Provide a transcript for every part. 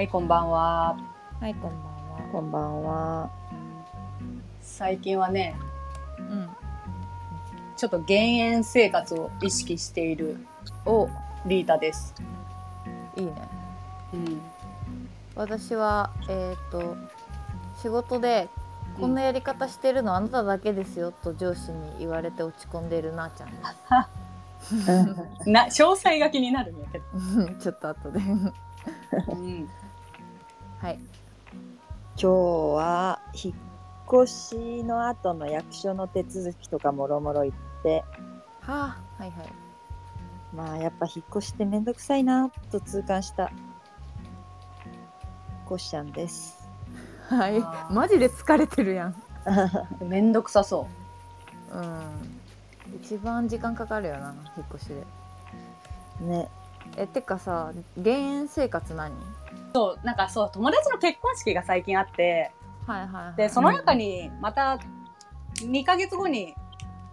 はい、こんばんは。はい、こんばんは。こんばんは。最近はね、うん。ちょっと減塩生活を意識しているお、リータです。いいね。うん。私は、えっ、と、仕事で、こんなやり方してるのあなただけですよと上司に言われて落ち込んでいるなーちゃんで な、詳細が気になるんやけど。す。ちょっと後で。うん。はい。今日は引っ越しの後の役所の手続きとかもろもろ行って、はあ、はいはい。まあやっぱ引っ越しってめんどくさいなと痛感したこしちゃんです。はいマジで疲れてるやん。めんどくさそうん。一番時間かかるよな、引っ越しで。ね。え、てかさ、減塩生活何？う。そう、なんかそう、友達の結婚式が最近あって、はいはい、はい。で、その中にまた2ヶ月後に、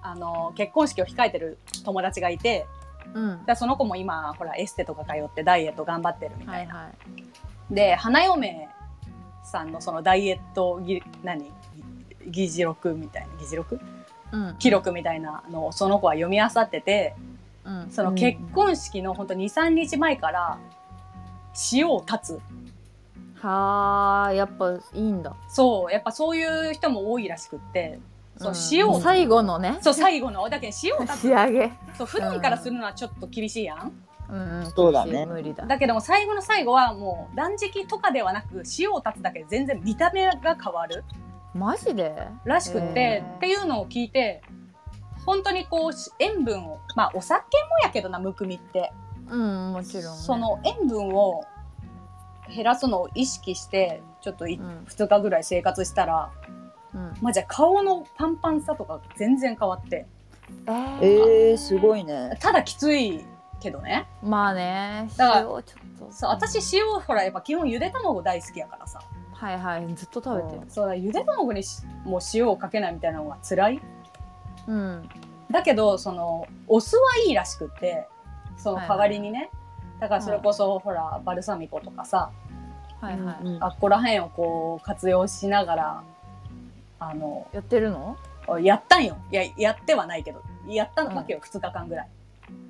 あの、結婚式を控えてる友達がいて、うん。でその子も今、ほら、エステとか通ってダイエット頑張ってるみたな。はいいはい。で、花嫁さんのそのダイエットぎ、何？議事録みたいな、議事録？うん。記録みたいなのをその子は読み漁ってて、うん。その結婚式の本当2、3日前から塩を断つ。はあ、やっぱいいんだ。そう、やっぱそういう人も多いらしくって、そう、ん塩を、最後のね。そう、最後の、だけど塩を断つ仕。上げ。そう、普段からするのはちょっと厳しいやん。うんうん。そうだね無理だ。だけども最後の最後はもう断食とかではなく塩を断つだけで全然見た目が変わるマジで？らしくって、っていうのを聞いて、本当にこうし塩分を、まあお酒もやけどな、むくみって。うん、もちろん、ね。そ、の塩分を減らすのを意識して、ちょっとい、うん2日ぐらい生活したら、うん、まあ、じゃあ顔のパンパンさとか全然変わって。えー、えー、すごいね。ただきついけどね。まあね、だから塩ちょっと。そう、私塩ほらやっぱ基本ゆで卵大好きやからさ。はいはい、ずっと食べてる。そうだ、ゆで卵にしもう塩をかけないみたいなのが辛い。うん。だけど、その、お酢はいいらしくって、その代わりにね。だからそれこそ、ほら、バルサミコとかさ、はいはい。うんあっこら辺をこう活用しながら、あの、やってるの？やったんよ。いや、やってはないけど、やったわけよ、2日間ぐらい。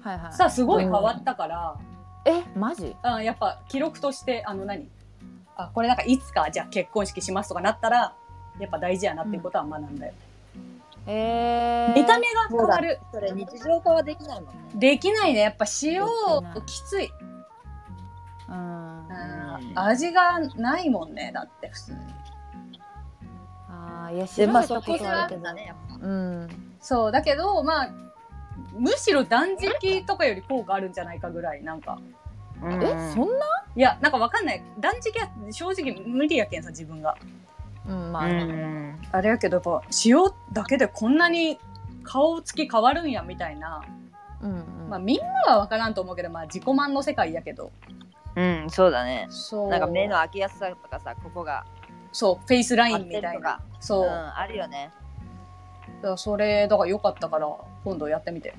はいはい。さあ、すごい変わったから、え、マジ？あやっぱ記録として、あの何？あ、これなんかいつかじゃあ結婚式しますとかなったら、やっぱ大事やなっていうことは学んだよ。えー。見た目が変わる。それ日常化はできないもんね。できないね。やっぱ塩できつい。うん。味がないもんね。だって普通に。あー、いや、で、まあそこがあるけど。だね、やっぱ。うん。そう。だけど、まあ、むしろ断食とかより効果あるんじゃないかぐらい、なんか。え、そんな？いや、なんかわかんない。断食は正直無理やけんさ、自分が。うん、まあ、うんあれやけど、やっぱ塩だけでこんなに顔つき変わるんや、みたいな。うん、うん。まあみんなはわからんと思うけど、まあ自己満の世界やけど。うん、そうだね。そう。なんか目の開きやすさとかさ、ここがそう、フェイスラインみたいな。そうう。ん、あるよね。だそれ、だから良かったから、今度やってみて。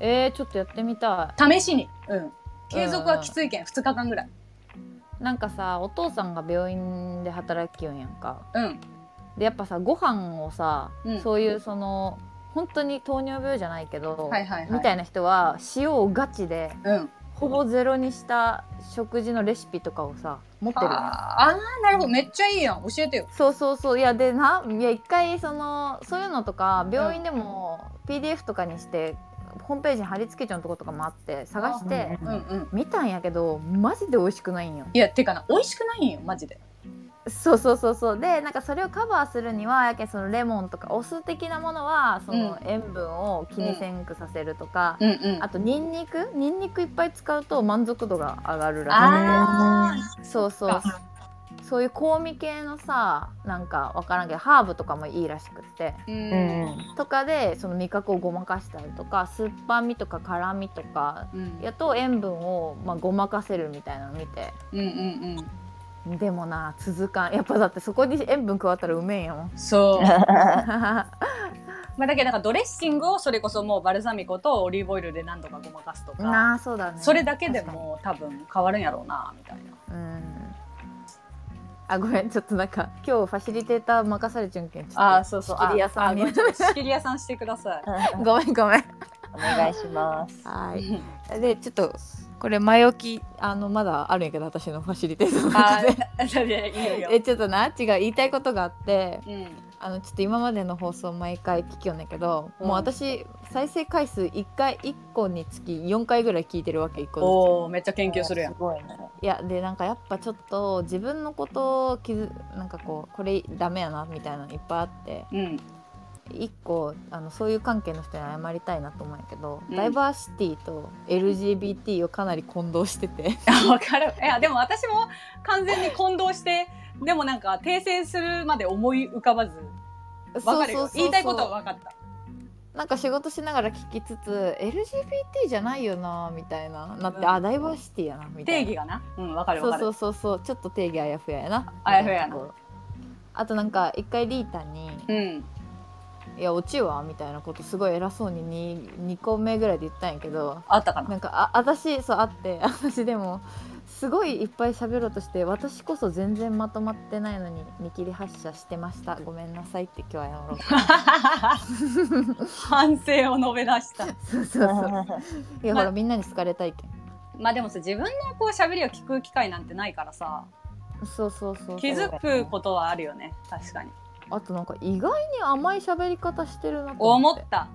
えー、ちょっとやってみた試しに。うん。継続はきついけん、2日間ぐらい。い。なんかさ、お父さんが病院で働きよんやんか。うん。でやっぱさご飯をさ、うんそういうその本当に糖尿病じゃないけど、はいはいはい。みたいな人は塩をガチでうん。ほぼゼロにした食事のレシピとかをさ持ってるあーあー、なるほど。めっちゃいいやん。教えてよ。そうそうそういやでないや一回そのそういうのとか病院でも PDF とかにしてホームページに貼り付けちゃうとことかもあって探して。見たんやけどマジで美味しくないんよ。いや、てかな、美味しくないんよ、マジで。そうそうそうそう。でなんかそれをカバーするにはやけんそのレモンとかお酢的なものはその塩分を気にせんくさせるとか、うんうん。あとニンニク？ニンニクいっぱい使うと満足度が上がるらあしい。そうそうそういう香味系のさなんかわからんけどハーブとかもいいらしくって。とかでその味覚をごまかしたりとか酸っぱみとか辛みとかうん。やと塩分を、まあ、ごまかせるみたいなの見て。うんうんでもな続かん。やっぱだってそこに塩分加わったらうめえんやもんうん。そう。まあ、だけどなんかドレッシングをそれこそもうバルサミコとオリーブオイルで何度かごまかすとか、なあそうだね。それだけでも多分変わるんやろうな、みたいな。うんあごめんちょっとなんか今日ファシリテーター任されちゃうんけんあーそうそう。仕切り屋さんに。仕切り屋さんしてください。ごめんごめん。お願いします。はい。でちょっとこれ前置きあのまだあるんやけど私のファシリテーターのあ中で。ーいやいいよいいよえちょっとな違う言いたいことがあってうん。あのちょっと今までの放送毎回聞きよんだけど、うん。もう私再生回数1回1個につき4回ぐらい聞いてるわけ1個ずつ。おおめっちゃ研究するやん。すごいね。いやでなんかやっぱちょっと自分のことを気づなんかこうこれダメやなみたいなのいっぱいあって。うん一個あのそういう関係の人に謝りたいなと思うんやけど、うん。ダイバーシティと LGBT をかなり混同してて。かる。いやでも私も完全に混同してでもなんか訂正するまで思い浮かばず。わかるよ。言いたいことは分かった。なんか仕事しながら聞きつつ LGBT じゃないよなみたいななって、うん。あダイバーシティやなみたいな。定義がな？うん分かる分かる。そうそうそうそう。ちょっと定義あやふややな。あやふややなあとなんか一回リータにうん「いやオチは?」みたいなことすごい偉そうに 2, 2個目ぐらいで言ったんやけどあったかな？なんかあ私そうあって 私でもすごいいっぱい喋ろうとして私こそ全然まとまってないのに見切り発車してました。ごめんなさいって今日は謝ろう。反省を述べ出した。そうそうそう。いやほらみんなに好かれたいけん。まあでもさ自分のこう喋りを聞く機会なんてないからさ。そうそうそうそう。気づくことはあるよね。確かにあとなんか意外に甘い喋り方してるなと思っ思ってた。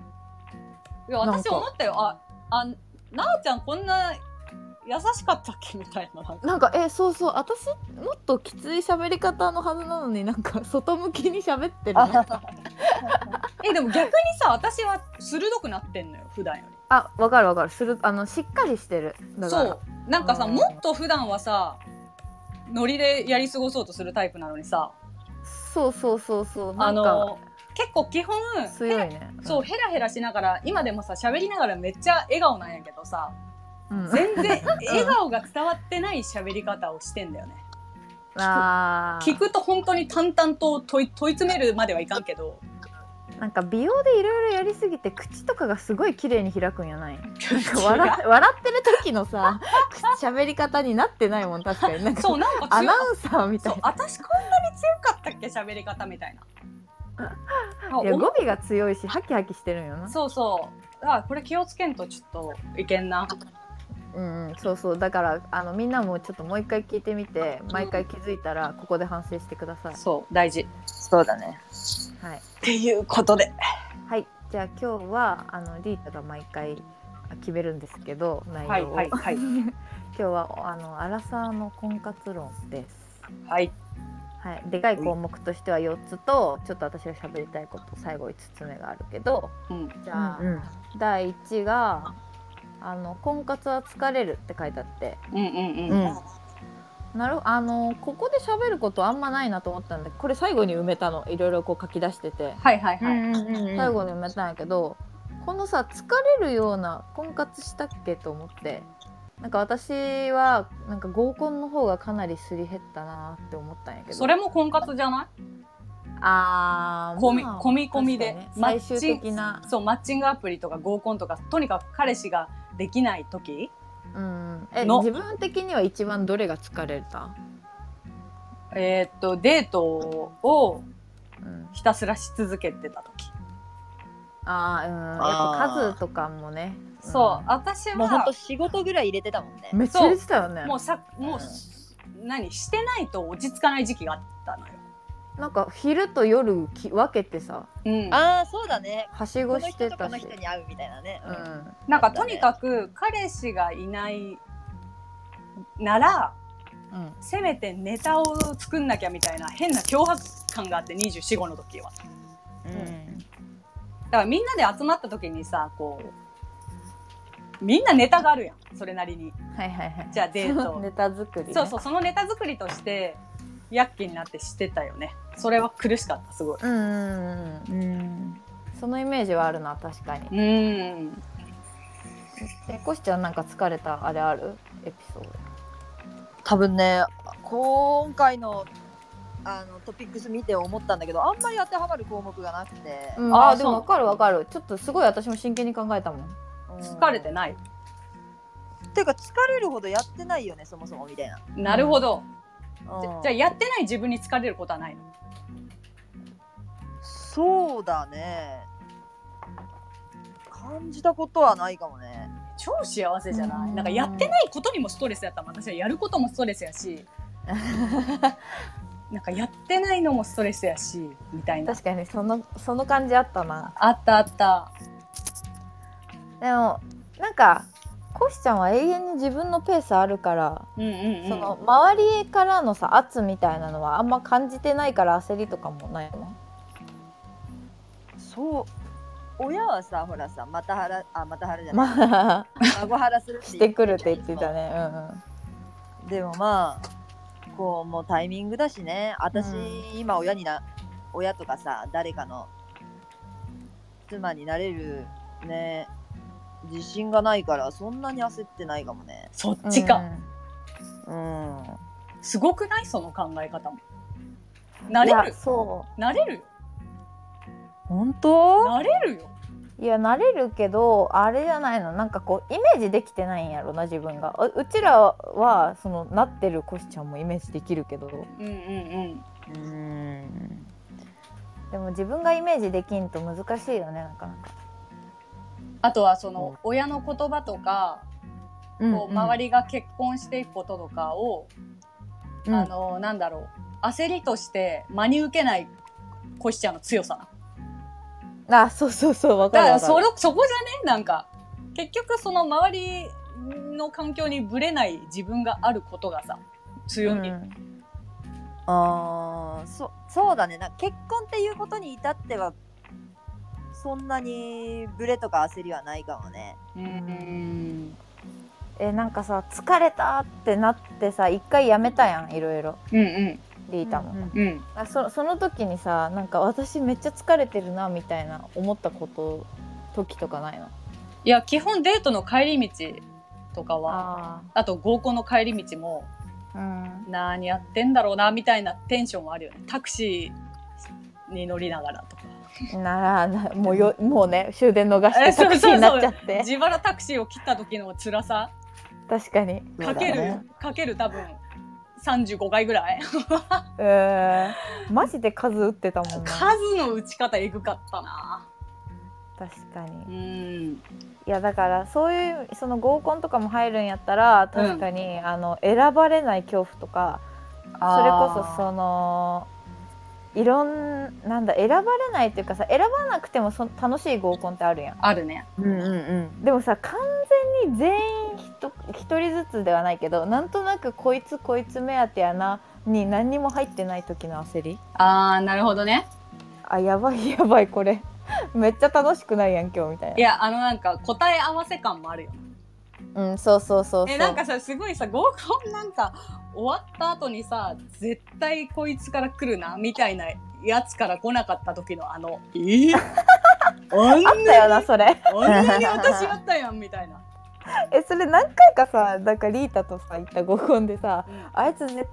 いや私なんか。思ったよ。ああなおちゃんこんな優しかったっけ？みたいな。なんか。なんかえそうそう。私もっときつい喋り方のはずなのになんか外向きに喋ってるな えでも逆にさ私は鋭くなってんのよ普段より。あわかるわかる。するあのしっかりしてる。だから。そう。なんかさうん。もっと普段はさノリでやり過ごそうとするタイプなのにさそうそうそうそう。あの結構基本強いね。そうヘラヘラしながら今でもさ喋りながらめっちゃ笑顔なんやけどさうん、全然 笑顔が伝わってない喋り方をしてんだよね。聞くと本当に淡々と問い問い詰めるまではいかんけどなんか美容でいろいろやりすぎて口とかがすごい綺麗に開くんやない？なんか笑って笑ってる時のさ口喋り方になってないもん確かに。なんかそうなんかアナウンサーみたいな。私こんなに強かったっけ喋り方みたいな。いや語尾が強いしハキハキしてるんよな。そうそう。あこれ気をつけんとちょっといけんなうんうん、そうそう。だからあのみんなもちょっともう一回聞いてみて毎回気づいたらここで反省してください。そう大事。そうだね。はい、っていうことで。はい、じゃあ今日はあのリータが毎回決めるんですけど内容を、はいはいはい。今日はあのアラサーの婚活論です。はい。はい、でかい項目としては4つとちょっと私が喋りたいこと最後5つ目があるけど。うん。じゃあ、うんうん。第1があの「婚活は疲れる」って書いてあって。うんうんうん。なるあのここで喋ることあんまないなと思ったんでこれ最後に埋めたの。いろいろこう書き出してて。はいはいはい、うん最後に埋めたんやけどこのさ疲れるような婚活したっけと思って。なんか私はなんか合コンの方がかなりすり減ったなって思ったんやけど。それも婚活じゃない？あー込みまあ込み込みで。ね。最終的な。そうマッチングアプリとか合コンとかとにかく彼氏ができない時？うん。えの？自分的には一番どれが疲れた、えーっとデートをうん、ひたすらし続けてた時。あーうん。やっぱ数とかもね。そう。私はもうほんと仕事ぐらい入れてたもんね。うん、めっちゃ入れてたよね。もうさもう、何？してないと落ち着かない時期があったのよなんか昼と夜き分けてさうんああそうだね。はしこのごして人とこのたし人に会うみたいなね。ううんんなんかとにかく彼氏がいないならうんせめてネタを作んなきゃみたいな変な脅迫感があって24、5の時は。うんだからみんなで集まった時にさ、こう、みんなネタがあるやん、それなりに。はいはいはいじゃあデート ネタ作り、ね、そうそう、そのネタ作りとして、躍起になってしてたよね。それは苦しかった、すごい。うんうん。そのイメージはあるな確かにうーん。えコシちゃんなんか疲れた？あれある？エピソード多分ね今回のあのトピックス見て思ったんだけどあんまり当てはまる項目がなくて、うん、ああーでもわかるわかるちょっとすごい私も真剣に考えたもんうん疲れてない。っていうか疲れるほどやってないよねそもそもみたいななるほど。うんじゃじゃあやってない自分に疲れることはないの？そうだね。感じたことはないかもね。超幸せじゃなうん。いなんかやってないことにもストレスやったら私はやることもストレスやし。なんかやってないのもストレスやし。みたいな。確かにそのその感じあったな。あったあった。でもなんかコシちゃんは永遠に自分のペースあるから、うんうんうん。その周りからのさ圧みたいなのはあんま感じてないから焦りとかもないの？そう。親はさほらさまた腹あまた腹じゃない、ま あ孫腹するしてくるって言ってたね。うん。でもまあこうもうタイミングだしね。私、うん。今親にな親とかさ誰かの妻になれるね自信がないからそんなに焦ってないかもね。そっうんちか、うん。すごくない？その考え方も。なれる？そなれる？よ本当？なれるよ。ういや慣れるけどあれじゃないの？なんかこうイメージできてないんやろな自分が。ううちらはそのなってるコシちゃんもイメージできるけど。うんうんうん。うん。でも自分がイメージできんと難しいよねなかなか。あとはその親の言葉とか、こう周り、りが結婚していくこととかを、うん。あのなんだろう焦りとして真に受けないコシちゃんの強さ。なあそうそうそうわかだからる。わかるそこじゃね？なんか。結局その周りの環境にぶれない自分があることがさ強み、うん。あーそそうだね。な結婚っていうことに至ってはそんなにブレとか焦りはないかもね。うん。えなんかさ疲れたってなってさ一回やめたやんいろいろ。うんうん。リータも、うんうん。あそその時にさなんか私めっちゃ疲れてるなみたいな思ったこと時とかないの？いや基本デートの帰り道とかはああと合コンの帰り道もあうん。何やってんだろうなみたいなテンションはあるよね。タクシーに乗りながらとかならなもうよも。うね終電逃してタクシーになっちゃって。自腹タクシーを切った時の辛さ。確かに。かける、ね。かける多分35回ぐらい。えー、マジで数打ってたもんな。数の打ち方えぐかったな。確かに。うん。いやだからそういうその合コンとかも入るんやったら確かに、あの選ばれない恐怖とかそれこそそのいろんなんだ選ばれないっていうかさ選ばなくてもそ楽しい合コンってあるやん。あるね。うんうんうん。でもさ完全に全員一人ずつではないけどなんとなくこいつこいつ目当てやなに何にも入ってない時の焦り。ああなるほどね。あやばいやばいこれ。めっちゃ楽しくないやん今日みたいいやあのなんか答え合わせ感もあるよ。なうんそうそうそうそう。えなんかさすごいさ合コンなんか終わった後にさ絶対こいつから来るなみたいなやつから来なかった時のあのえ？ー、あんあったよなそれ。あんなに私やったやんみたいな、えそれ何回かさなんかリータとさ行った合コンでさうん。あいつ絶対連絡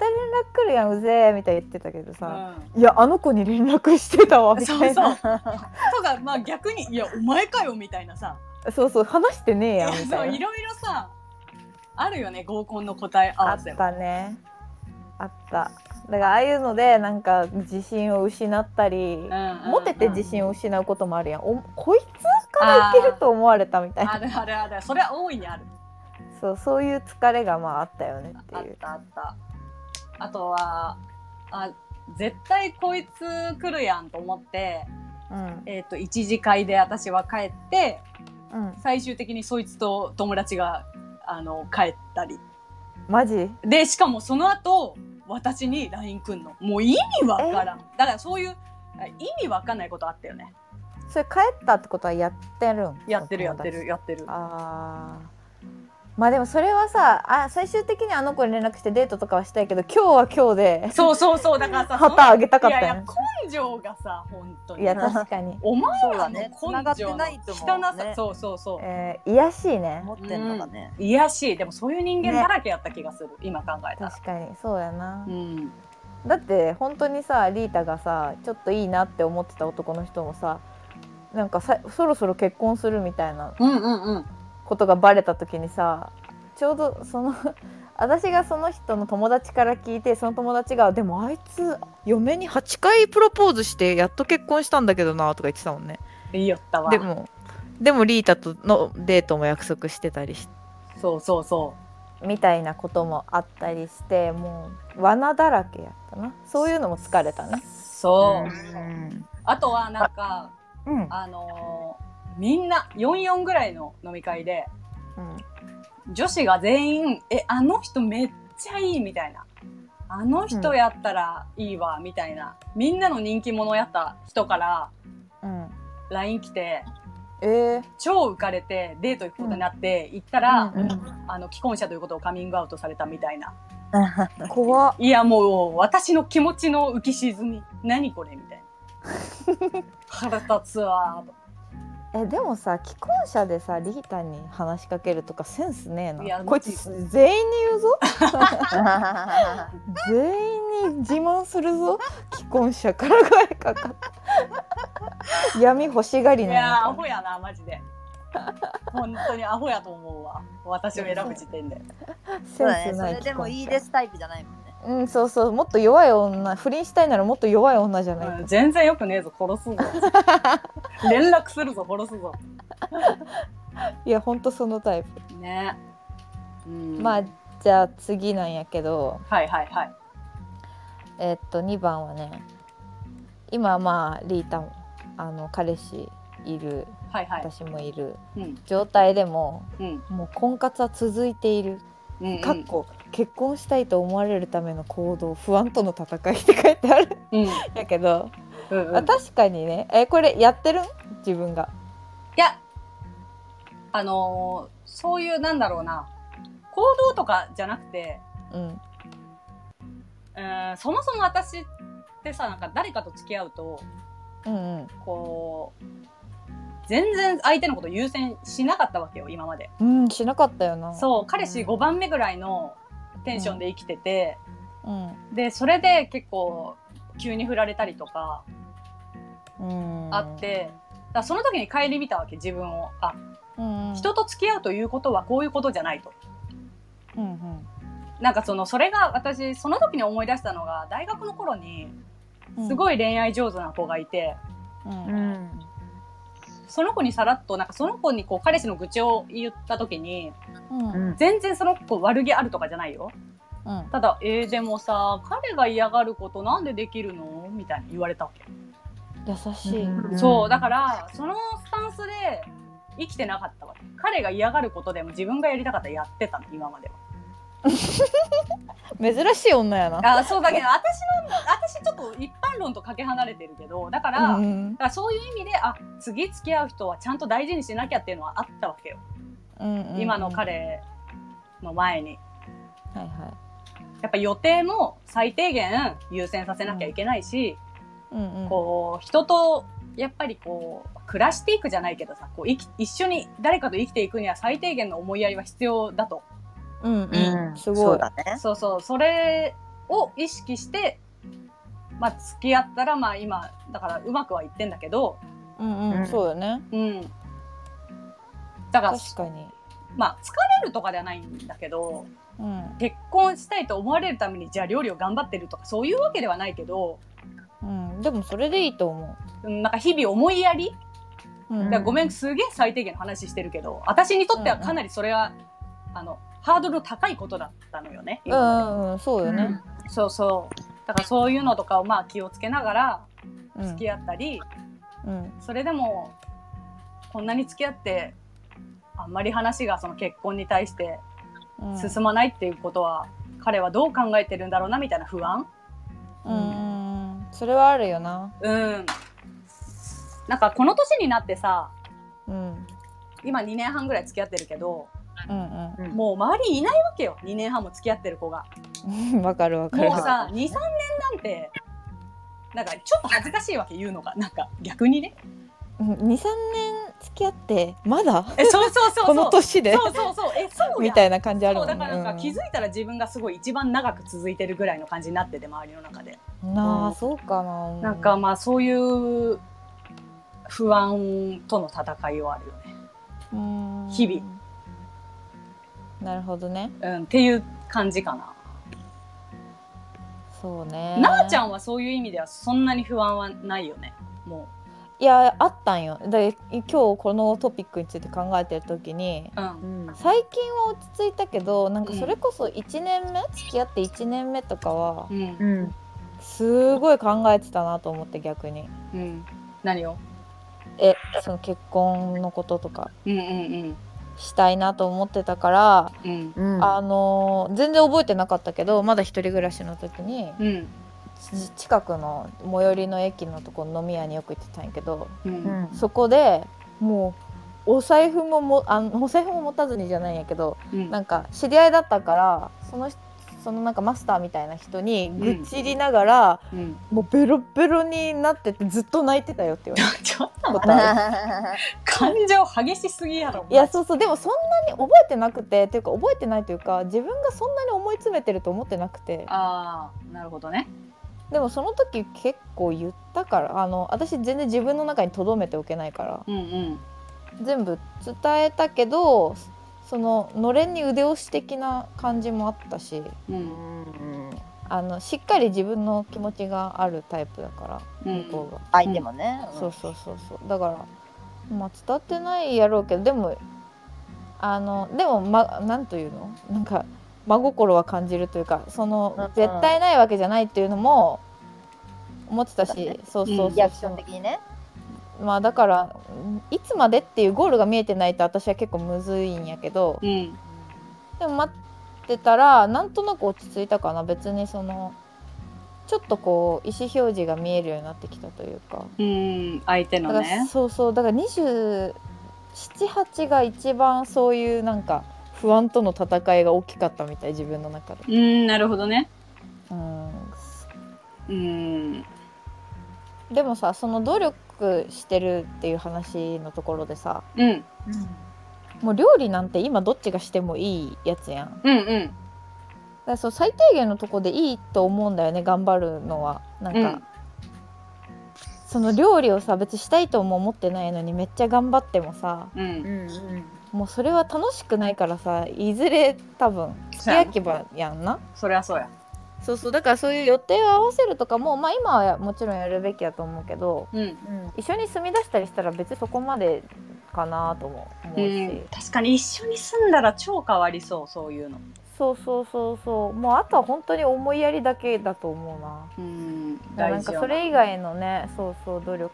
来るやんうぜえみたいに言ってたけどさ、ういやあの子に連絡してたわみたそうそう。いなとかまあ逆に「いやお前かよ」みたいなさそうそう話してねえいやんみたいな。そういろいろさあるよね合コンの答え合あっわせはたね。あった。だからああいうのでなんか自信を失ったり、うんうんうん。モテて自信を失うこともあるやん。おこいつからいけると思われたみたいな。あるあるある。それは大いにある。そうそういう疲れがまああったよねってあっいうたあった。あとはあ絶対こいつ来るやんと思って、うん。えっと一次会で私は帰ってうん。最終的にそいつと友達があの帰ったり。マジ？でしかもその後私に LINE くんの。もう意味わからん。だからそういう意味わかんないことあったよね。それ帰ったってことはやってるん？やってるやってるやってる。あーまあでもそれはさあ最終的にあの子に連絡してデートとかはしたいけど今日は今日でそうそうそうだからさ 旗あげたかったいやいやよね根性がさ本当に。いや確かに、お前らのだね。繋がって根性のないと思汚さ、うね。そうそうそう。えー、癒しいね。持ってんのがね、いやしい。でもそういう人間だらけやった気がする、今考えたら。確かにそうやな、うん。だって本当にさリータがさちょっといいなって思ってた男の人もさなんかさそろそろ結婚するみたいなうんうんうんことがバレた時にさちょうどその 私がその人の友達から聞いてその友達が「でもあいつ嫁に8回プロポーズしてやっと結婚したんだけどな」とか言ってたもんね。言いよったわ。でもでもリータとのデートも約束してたりしそうそうそみたいなこともあったりしてもう罠だらけやったな。そういうのも疲れたうねそう、うん。あとはなんかうん。あのーみんな44ぐらいの飲み会で女子が全員「えあの人めっちゃいい」みたいな「あの人やったらいいわ」みたいな。みんなの人気者やった人からうん、うん、LINE 来てえー、超浮かれてデート行くことになって行ったら、うん。あの既婚者ということをカミングアウトされたみたいな。怖っ。いやもう私の気持ちの浮き沈み。何これみたいな。腹立つわーとえでもさ既婚者でさリータに話しかけるとかセンスねえいやなこいつ全員に言うぞ。全員に自慢するぞ。既婚者から声かかった闇欲しがりいなやーアホやなマジで。本当にアホやと思うわ。私を選ぶ時点で。そうだねそセンスないれでもいいですタイプじゃないもんねうんそうそう。もっと弱い女不倫したいならもっと弱い女じゃない。うん全然よくねえぞ殺すぞ。連絡するぞ殺すぞ。いやほんとそのタイプ。ね。うん。まあじゃあ次なんやけど。はいはいはい。えっと2番はね今まあリータもあの彼氏いるはいはい。私もいる。うん。状態でもうん。もう婚活は続いている。うんうん。かっこ結婚したいと思われるための行動不安との戦いって書いてある。うん。んやけど、うんうん。あ確かにね。えこれやってる？ん自分が。いや、あのーそういう、なんだろうな、行動とかじゃなくて、うん。うーんそもそも私ってさ、なんか誰かと付き合うと、うんうん。こう、全然相手のこと優先しなかったわけよ、今まで。うんしなかったよな。そう、彼氏5番目ぐらいのテンションで生きてて、うん。で、それで結構、急に振られたりとかうん。あって、だその時に顧みたわけ、自分を。あ、うんうん。人と付き合うということはこういうことじゃないと。うんうん。なんかその、それが私、その時に思い出したのが、大学の頃に、すいごい恋愛上手な子がいて、うん。うんその子にさらっと、なんかその子にこう彼氏の愚痴を言った時に、うんうん全然その子悪気あるとかじゃないよ。うんただ、えー、でもさ、彼が嫌がることなんでできるの？みたいに言われたわけ。優しい、うんそう、だから、そのスタンスで生きてなかったわけ。彼が嫌がることでも自分がやりたかったらやってたの、今までは。珍しい女やなあそうだけど、私の、私ちょっと一般論とかけ離れてるけど、だから、うんだからそういう意味で、あ、次付き合う人はちゃんと大事にしなきゃっていうのはあったわけよ。うんうん今の彼の前に。はいはやっぱ予定も最低限優先させなきゃいけないし、いうんうんこう、人と、やっぱりこう、暮らしていくじゃないけどさ、こう、一緒に誰かと生きていくには最低限の思いやりは必要だと。うんうん。すごい。そうだね。そうそう、それを意識して、まあ、付き合ったら、まあ今、だからうまくはいってんだけど、うんうん、うん。そうよね。うん。だから、確かに。まあ、疲れるとかではないんだけど、うん。結婚したいと思われるために、じゃあ料理を頑張ってるとか、そういうわけではないけど、うん。でもそれでいいと思う。ん。なんか日々思いやり、う、うんごめん、すげえ最低限の話してるけど、私にとってはかなりそれは、あの、ハードルの高いことだったのよね。うんうんそうよね、そうそう。だからそういうのとかをまあ気をつけながらうん付き合ったり、うん。それでも、こんなに付き合って、あんまり話がその結婚に対してうん。進まないっていうことは、彼はどう考えてるんだろうなみたいな不安。うんうんそれはあるよな。うん。なんかこの年になってさ、うん。今2年半ぐらい付き合ってるけど、うんうん。もう周りにいないわけよ。2年半も付き合ってる子が。う んわかるわかる。もうさ、2、3年なんて、なんかちょっと恥ずかしいわけ言うのが。なんか逆にね。23年付き合ってまだ？え、そうそうそうそう。この年で？そうそうそう。え、そうみたいな感じあるそうもんね。だからなんか気づいたら自分がすごい一番長く続いてるぐらいの感じになってて周りの中で、うんなうん。あそうかな。なんかまあそういう不安との戦いはあるよね。うん。日々なるほどねうん、っていう感じかな。そうねなあちゃんはそういう意味ではそんなに不安はないよね。もいやあったんよで今日このトピックについて考えてる時にう。うん。うん最近は落ち着いたけどなんかうんそれこそ1年目、付き合って1年目とかはうん。うんすごい考えてたなと思って逆にうん。何を？えその結婚のこととかうんうんしたいなと思ってたから、うん。あのー全然覚えてなかったけどまだ一人暮らしの時にうん。ち近くの最寄りの駅のとこ飲み屋によく行ってたんやけどう。うんんそこでもうお財布ももあのお財布も持たずにじゃないんやけどうん。なんか知り合いだったからその人そのなんかマスターみたいな人に愚痴りながら、うん。もうベロベロになっててずっと泣いてたよって言われて 感情激しすぎやろ。いやそうそうでもそんなに覚えてなくてっていうか覚えてないというか自分がそんなに思い詰めてると思ってなくてああ、なるほどね。でもその時結構言ったからあの私全然自分の中に留めておけないからうんうん。全部伝えたけどそののれんに腕押し的な感じもあったしう。うんん。あのしっかり自分の気持ちがあるタイプだからうん。向こうが、相手もね、そうそうそうそう。だからまあ伝わってないやろうけどでもあのでもまなんというの？なんか真心は感じるというかその絶対ないわけじゃないっていうのも思ってたし、そうそうそうリアクション的にねまあだからいつまでっていうゴールが見えてないと私は結構むずいんやけどうん。でも待ってたらなんとなく落ち着いたかな別にそのちょっとこう意思表示が見えるようになってきたというかうん。相手のね。そうそうだから278が一番そういうなんか不安との戦いが大きかったみたい自分の中で。うん、なるほどね。うんうん。でもさその努力してるっていう話のところでさうん。もう料理なんて今どっちがしてもいいやつやん。うんうん。だからそう最低限のとこでいいと思うんだよね頑張るのはなんか、うんその料理をさ別にしたいとも思ってないのにめっちゃ頑張ってもさう。うんんもうそれは楽しくないからさいずれ多分付き焼き場やんなそりゃそうや。そうそうだからそういう予定を合わせるとかもまあ今はもちろんやるべきやと思うけどうん。うん一緒に住み出したりしたら別にそこまでかなとも思ううし、ん、確かに一緒に住んだら超変わりそうそういうの。そうそうそうそう。もうあとは本当に思いやりだけだと思うな。うん。なんかそれ以外のねそうそう努力。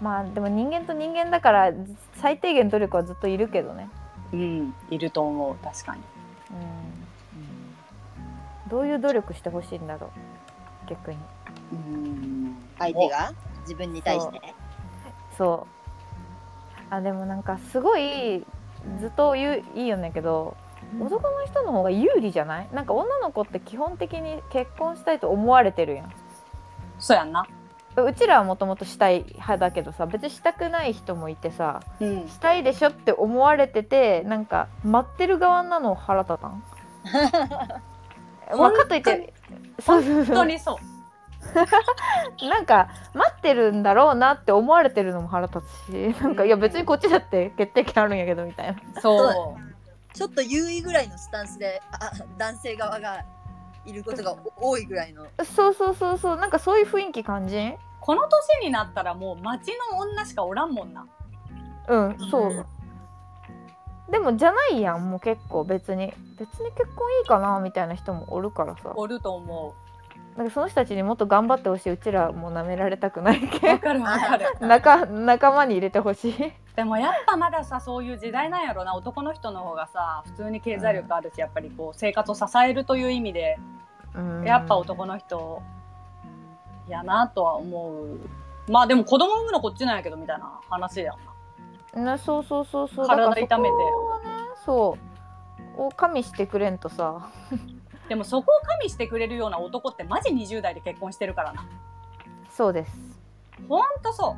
まあでも人間と人間だから最低限努力はずっといるけどね、うん。いると思う確かに、うん、どういう努力してほしいんだろう逆に。うん、相手が？自分に対して？そう。あでもなんかすごいずっと言ういいよねんけど男の人の方が有利じゃない？なんか女の子って基本的に結婚したいと思われてるやん。そうやんな。うちらはもともとしたい派だけどさ別にしたくない人もいてさうん。したいでしょって思われててなんか待ってる側なの腹立たん？まあかといってそうそう本そう。当にそう。なんか待ってるんだろうなって思われてるのも腹立つしなんかいや別にこっちだって決定権あるんやけどみたいな。そう。ちょっと優位ぐらいのスタンスであ男性側がいることが多いぐらいの。そうそうそうそう。なんかそういう雰囲気感じん？この年になったらもう町の女しかおらんもんな。うんそう、でもじゃないやんもう結構別に。別に結婚いいかなみたいな人もおるからさ。おると思なんかその人たちにもっと頑張ってほしいうちらも舐められたくないうけん。わかるわかる。仲仲間に入れてほしい。でもやっぱまださそういう時代なんやろな男の人の方がさ普通に経済力あるし、やっぱりこう生活を支えるという意味でやっぱ男の人やなとは思う。まあでも子供産むのこっちなんやけどみたいな話やん。なねそうそうそうそう。体痛めて。そう。を加味してくれんとさ。でもそこを加味してくれるような男ってマジ20代で結婚してるからな。そうです。ほんとそ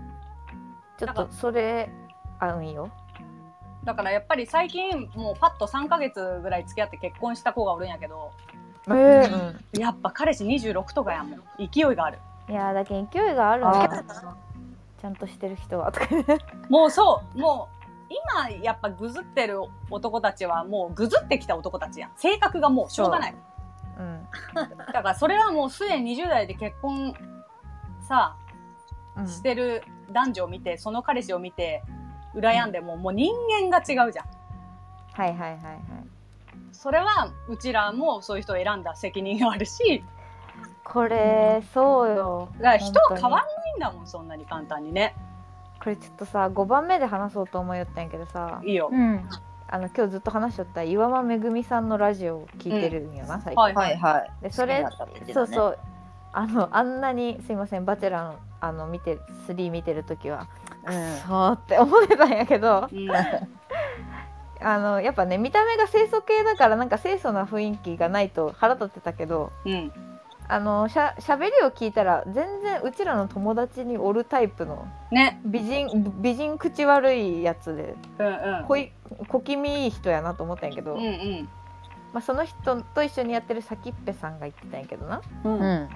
ちょっとそれ合うんよ。うだからやっぱり最近もうパッと3ヶ月ぐらい付き合って結婚した子がおるんやけど。えーうん。やっぱ彼氏26とかやもん。勢いがある。いやだけど勢いがあるんあだちゃんとしてる人はとかね。もうそうもう今やっぱぐずってる男たちはもうぐずってきた男たちやん。性格がもうしょうがない。う。ん。だからそれはもうすでに20代で結婚さ、うん。してる男女を見て、その彼氏を見て、羨んでも、もう人間が違うじゃん。はいはいはいはい。それは、うちらもそういう人を選んだ責任があるし、これそうよ。だから人は変わんだもん、そんなに簡単にね。これちょっとさ5番目で話そうと思いよったんやけどさいいよ。うん。あの今日ずっと話しとった岩間めぐみさんのラジオを聞いてるんよな、最近はいはいはい。でそれねそうそうあのあんなにすいませんバチェラーのあの見て3見てる時はそうって思ってたんやけどうん。あのやっぱね見た目が清楚系だからなんか清楚な雰囲気がないと腹立ってたけどうん。あのしゃしゃべりを聞いたら全然うちらの友達におるタイプのね。美人美人口悪いやつでうんうん。こい小気味いい人やなと思ったんやけど、うんうん。まあ、その人と一緒にやってるさきっぺさんが言ってたんやけどなうん。うん。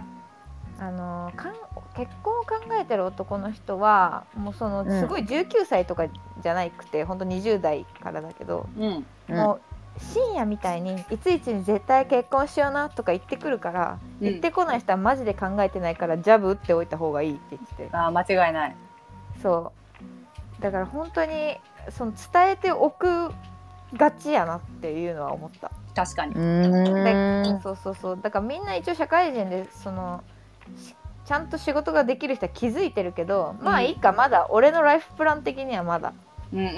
あのかん結婚を考えてる男の人はもうそのうんすごい19歳とかじゃなくて、ほんと20代からだけど、うん。うんもう深夜みたいにいついつに絶対結婚しようなとか言ってくるから、うん言ってこない人はマジで考えてないからジャブ打っておいた方がいいって言っててああ、間違いない。そうだから本当にその伝えておくがちやなっていうのは思った。確かに。うーん。そうそうそうだからみんな一応社会人でそのしちゃんと仕事ができる人は気づいてるけど、まあいいかまだ俺のライフプラン的にはまだうんうんう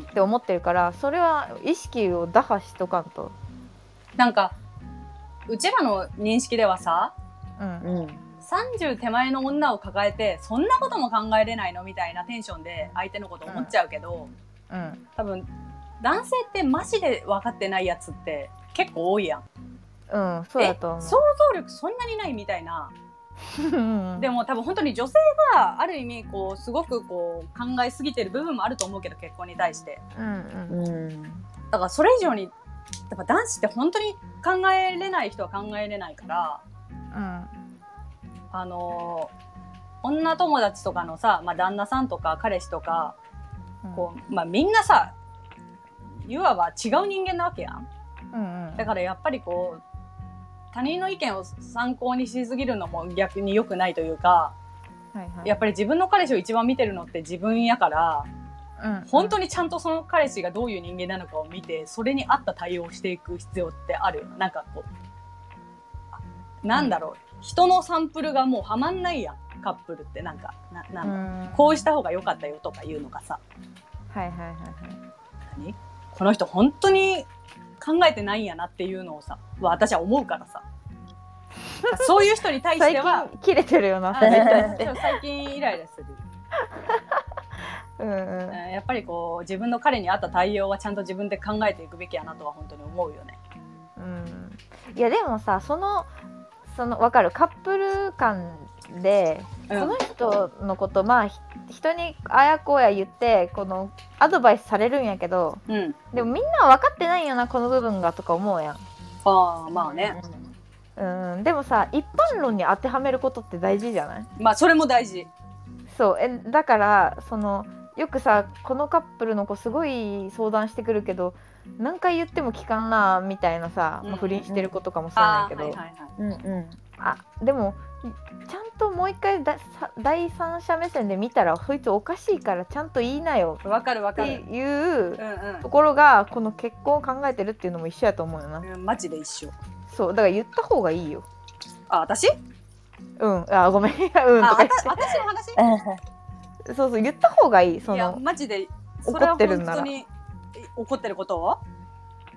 ん。って思ってるからそれは意識を打破しとかんと。なんか、うちらの認識ではさ、うんうん。30手前の女を抱えて、そんなことも考えれないのみたいなテンションで相手のこと思っちゃうけど、うん多分、男性ってマジで分かってないやつって結構多いやん。うん、そうだと思う。え想像力そんなにないみたいな。うんでも多分本当に女性がある意味こうすごくこう考えすぎてる部分もあると思うけど結婚に対して。うんうんうん。だからそれ以上に、やっぱ男子って本当に考えれない人は考えれないから、うんあのー女友達とかのさ、まあ、旦那さんとか彼氏とか、こう、まあ、みんなさ、いわば違う人間なわけやん。うんうんだからやっぱりこう、他人の意見を参考にしすぎるのも逆に良くないというか、はいはい。やっぱり自分の彼氏を一番見てるのって自分やから、うん本当にちゃんとその彼氏がどういう人間なのかを見て、それに合った対応をしていく必要ってある。よ。なんかこう、あなんだろう、人のサンプルがもうはまんないやん、カップルって。なんか、な、なん。こうした方が良かったよとか言うのがさ、はいはいはいはい。何？この人本当に考えてないんやなっていうのをさ、は私は思うからさ。そういう人に対し最ては、近切れてるよなあ それに対最近イライラする。うんうんうんやっぱりこう、自分の彼に合った対応はちゃんと自分で考えていくべきやなとは本当に思うよね。うんいやでもさそのその分かるカップル間で、うん。その人のことまあひ人にあやこうや言ってこのアドバイスされるんやけどうん。でもみんなは分かってないよなこの部分がとか思うやん。ああ、まあね。うん、でもさ一般論に当てはめることって大事じゃない？まあ、それも大事。そう。えだからそのよくさこのカップルの子すごい相談してくるけど何回言っても聞かんなみたいなさ、うんまあ、不倫してる子とかもそうなんやけど、あでもちゃんともう一回ださ第三者目線で見たらそいつおかしいからちゃんと言いなよわかるわかってる。いううんところがこの結婚を考えてるっていうのも一緒やと思うよな。うん。うん、マジで一緒。そうだから言った方がいいよ。あ、私？うんあごめん。うんとあ、か言っあた私の話？てそうそう言った方がいいそいや、のマジで、怒ってるんなら。怒ってること？を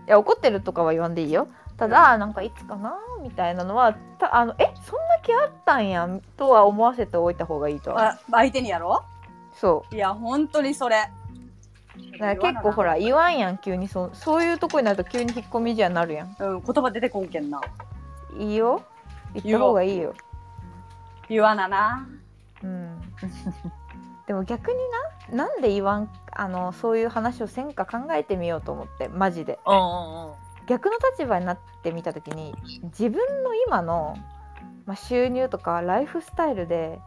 いや怒ってるとかは言わんでいいよただ、なんかいつかなみたいなのはたあのえそんな気あったんやとは思わせておいた方がいいとは。あ相手にやろそう。いや、本当にそれ。だから結構ほら言わんやん急にそそういうとこになると急に引っ込みじゃなるやん。うん、言葉出てこんけんな。いいよ。言った方がいいよ。言わなな。うん。でも逆にななんで言わんあのそういう話をせんか考えてみようと思ってマジで。うんうんうん。逆の立場になってみた時に自分の今の、まあ、収入とかライフスタイルで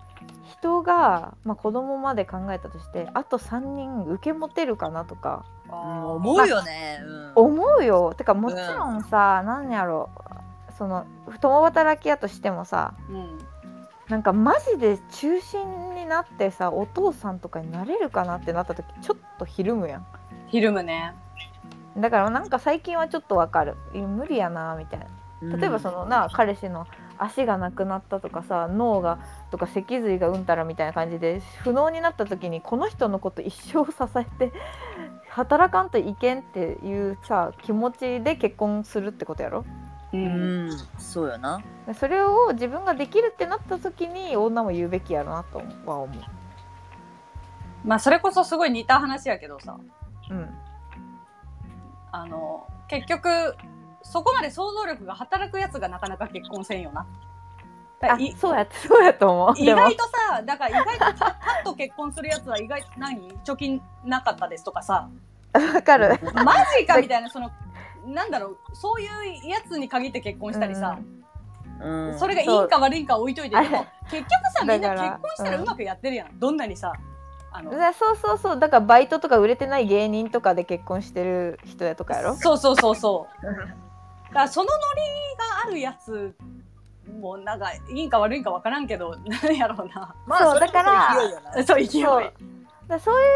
人が、まあ、子供まで考えたとしてあと3人受け持てるかなとか思うよね、うん。思うよ。てかもちろんさ、何やろその共働きやとしてもさうん。なんかマジで中心になってさお父さんとかになれるかなってなった時ちょっとひるむやん。ひるむねだからなんか最近はちょっとわかる。無理やなみたいな。例えばそのな、彼氏の足がなくなったとかさ脳がとか脊髄がうんたらみたいな感じで不能になった時にこの人のこと一生支えて働かんといけんっていうさ気持ちで結婚するってことやろ？ううん。ん、そうよな。それを自分ができるってなった時に女も言うべきやろなとは思まあそれこそすごい似た話やけどさ。う。うんあの結局そこまで想像力が働くやつがなかなか結婚せんよな。だあいそうやそうやと思う。意外とさだから意外とパッと結婚するやつは意外何？貯金なかったですとかさ。わかる。マジかみたいなそのなんだろうそういうやつに限って結婚したりさ、うん。それがいいんか悪いんか置いといてでも結局さみんな結婚したらうまくやってるやん、どんなにさあのだそうそうそう。だからバイトとか売れてない芸人とかで結婚してる人やとかやろ？そうそうそうそう。だからそのノリがあるやつもなんかいいんか悪いんか分からんけどなんやろうな。まあそうだからそう勢い。そう。だそうい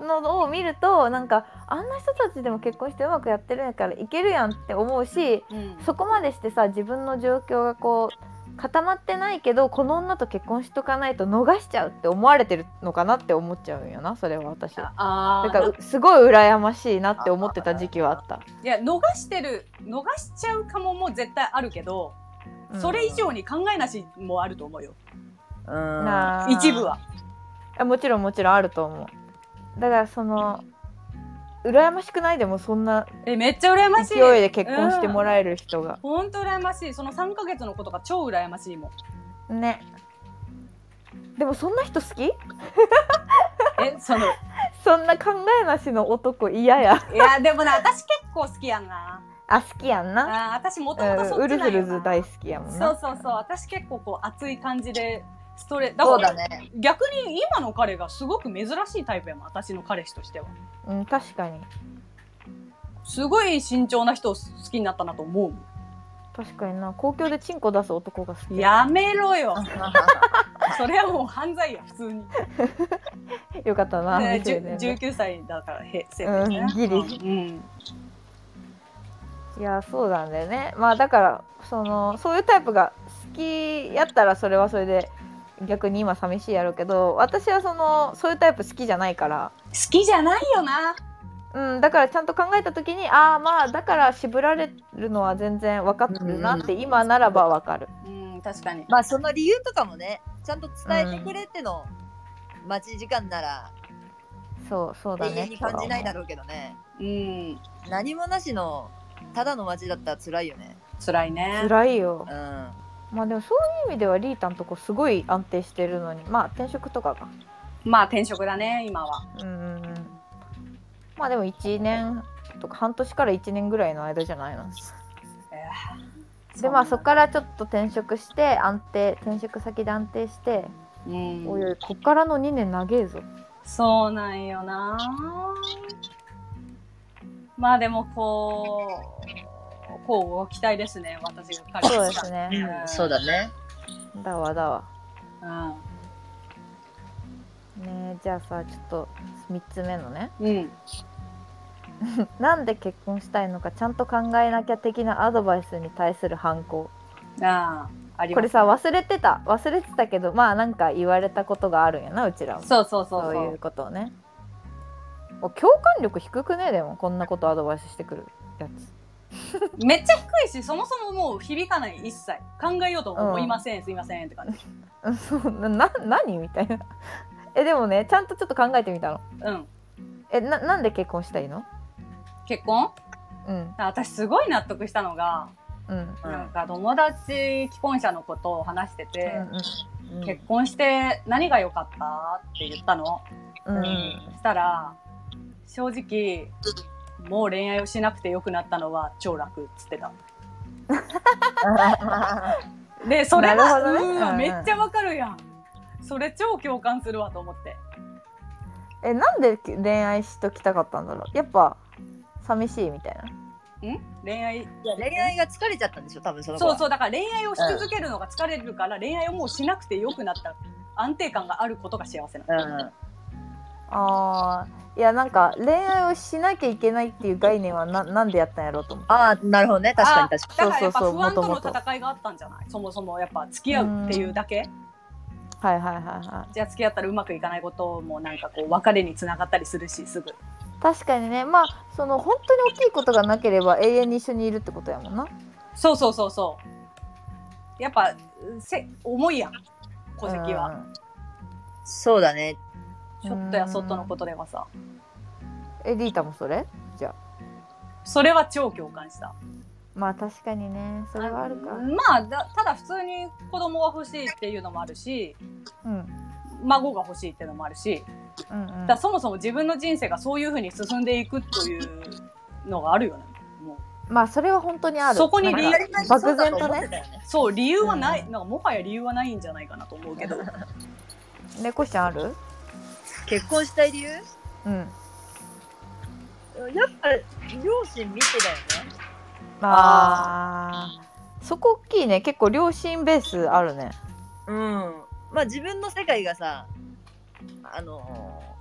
うのを見るとなんかあんな人たちでも結婚してうまくやってるんやからいけるやんって思うしうん。そこまでしてさ自分の状況がこう固まってないけどこの女と結婚しとかないと逃しちゃうって思われてるのかなって思っちゃうんよなそれは私。だああからすごい羨ましいなって思ってた時期はあった、いや逃してる逃しちゃうかもも絶対あるけど、うん。それ以上に考えなしもあると思うよ。うん。一部は。あもちろんもちろんあると思う。だからその羨ましくない？でもそんなえめっちゃ羨ましい。勢いで結婚してもらえる人が、ほんと羨ましい。その3ヶ月の子とか超羨ましいもん。ね。でもそんな人好き？えその。そんな考えなしの男嫌や。いやでもね私結構好きやんな。あ好きやんな、あー私もとうん、もとそウルフっちなんよな。ルズ大好きやもんそなうそうそう。私結構こう熱い感じでストレだそうからだね。逆に今の彼がすごく珍しいタイプやもん私の彼氏としては。うん確かに。すごい慎重な人を好きになったなと思う確かにな。公共でチンコ出す男が好き。やめろよ。それはもう犯罪や普通に、よかったな、ね、未成年で19歳だからへセーフね。うんギリ。うん。いやそうなんだよね。まあだからそのそういうタイプが好きやったらそれはそれで逆に今寂しいやろうけど私はそのそういうタイプ好きじゃないから。好きじゃないよな。うん、だからちゃんと考えた時にああまあだから絞られるのは全然分かってるなって今ならば分かる、うん確かに。まあその理由とかもねちゃんと伝えてくれての待ち時間ならそうそうだね。永遠に感じないだろうけどね。うん。何もなしのただの待ちだったら辛いよね。辛いね。辛いよ。うんまあでもそういう意味ではリータんとこすごい安定してるのにまあ転職とかがまあ転職だね今は。うんまあでも1年とか半年から1年ぐらいの間じゃないの？でまあそこからちょっと転職して安定転職先で安定して、うん。おいおいこっからの2年長えぞ。そうなんよな。まあでもこうこう期待ですね私が彼そうですね、うんそうだねだわだわうんねじゃあさちょっと3つ目のねうんなんで結婚したいのかちゃんと考えなきゃ的なアドバイスに対する反抗ああありますこれさ忘れてた忘れてたけどまあなんか言われたことがあるんやなうちらはそうそうそうそうそういうことをね共感力低くねでもこんなことアドバイスしてくるやつ めっちゃ低いしそもそももう響かない一切。考えようとも思いません、すいませんって。感じうん。そう。なな何みたいな。えでもねちゃんとちょっと考えてみたの。うん。えななんで結婚したいの？結婚？うん。私すごい納得したのが、うん。うんなんか友達既婚者のことを話してて、うん結婚して何が良かった？って言ったの、うんうん。そしたら正直もう恋愛をしなくて良くなったのは超楽っつってた。でそれは、ね。うんうん。めっちゃわかるやん。それ超共感するわと思って。えなんで恋愛しときたかったんだろう？やっぱ寂しいみたいな？恋愛？いや恋愛が疲れちゃったんでしょ多分そのそうそうだから恋愛をし続けるのが疲れるから、恋愛をもうしなくてよくなった安定感があることが幸せなの、うん。あーいやなんか恋愛をしなきゃいけないっていう概念はななんでやったんやろうと思って。ああなるほどね。確かに確かだからやっぱそうそうそう不安との戦いがあったんじゃない？そもそもやっぱ付き合うっていうだけ？はいはいはいはじゃあ付き合ったらうまくいかないこともなんかこう別れにつながったりするしすぐ。い確かにね。まあその本当に大きいことがなければ永遠に一緒にいるってことやもんな。そうそうそうそう。やっぱせ重いやん戸籍は、うん。そうだねちょっとやそっとのことではさ。えリータもそれ？じゃあ。それは超共感した。まあ確かにね。それはあるか。まあだただ普通に子供が欲しいっていうのもあるしうん。孫が欲しいっていうのもあるしうんうん。だそもそも自分の人生がそういうふうに進んでいくというのがあるよね。もまあそれは本当にある。そこに理由漠然とね。そう理由はない、うん。なんかもはや理由はないんじゃないかなと思うけど。猫ちゃんある？結婚したい理由？うん。やっぱ両親見てだよね。あー。そこ大きいね。結構両親ベースあるね。うん。まあ自分の世界がさあのー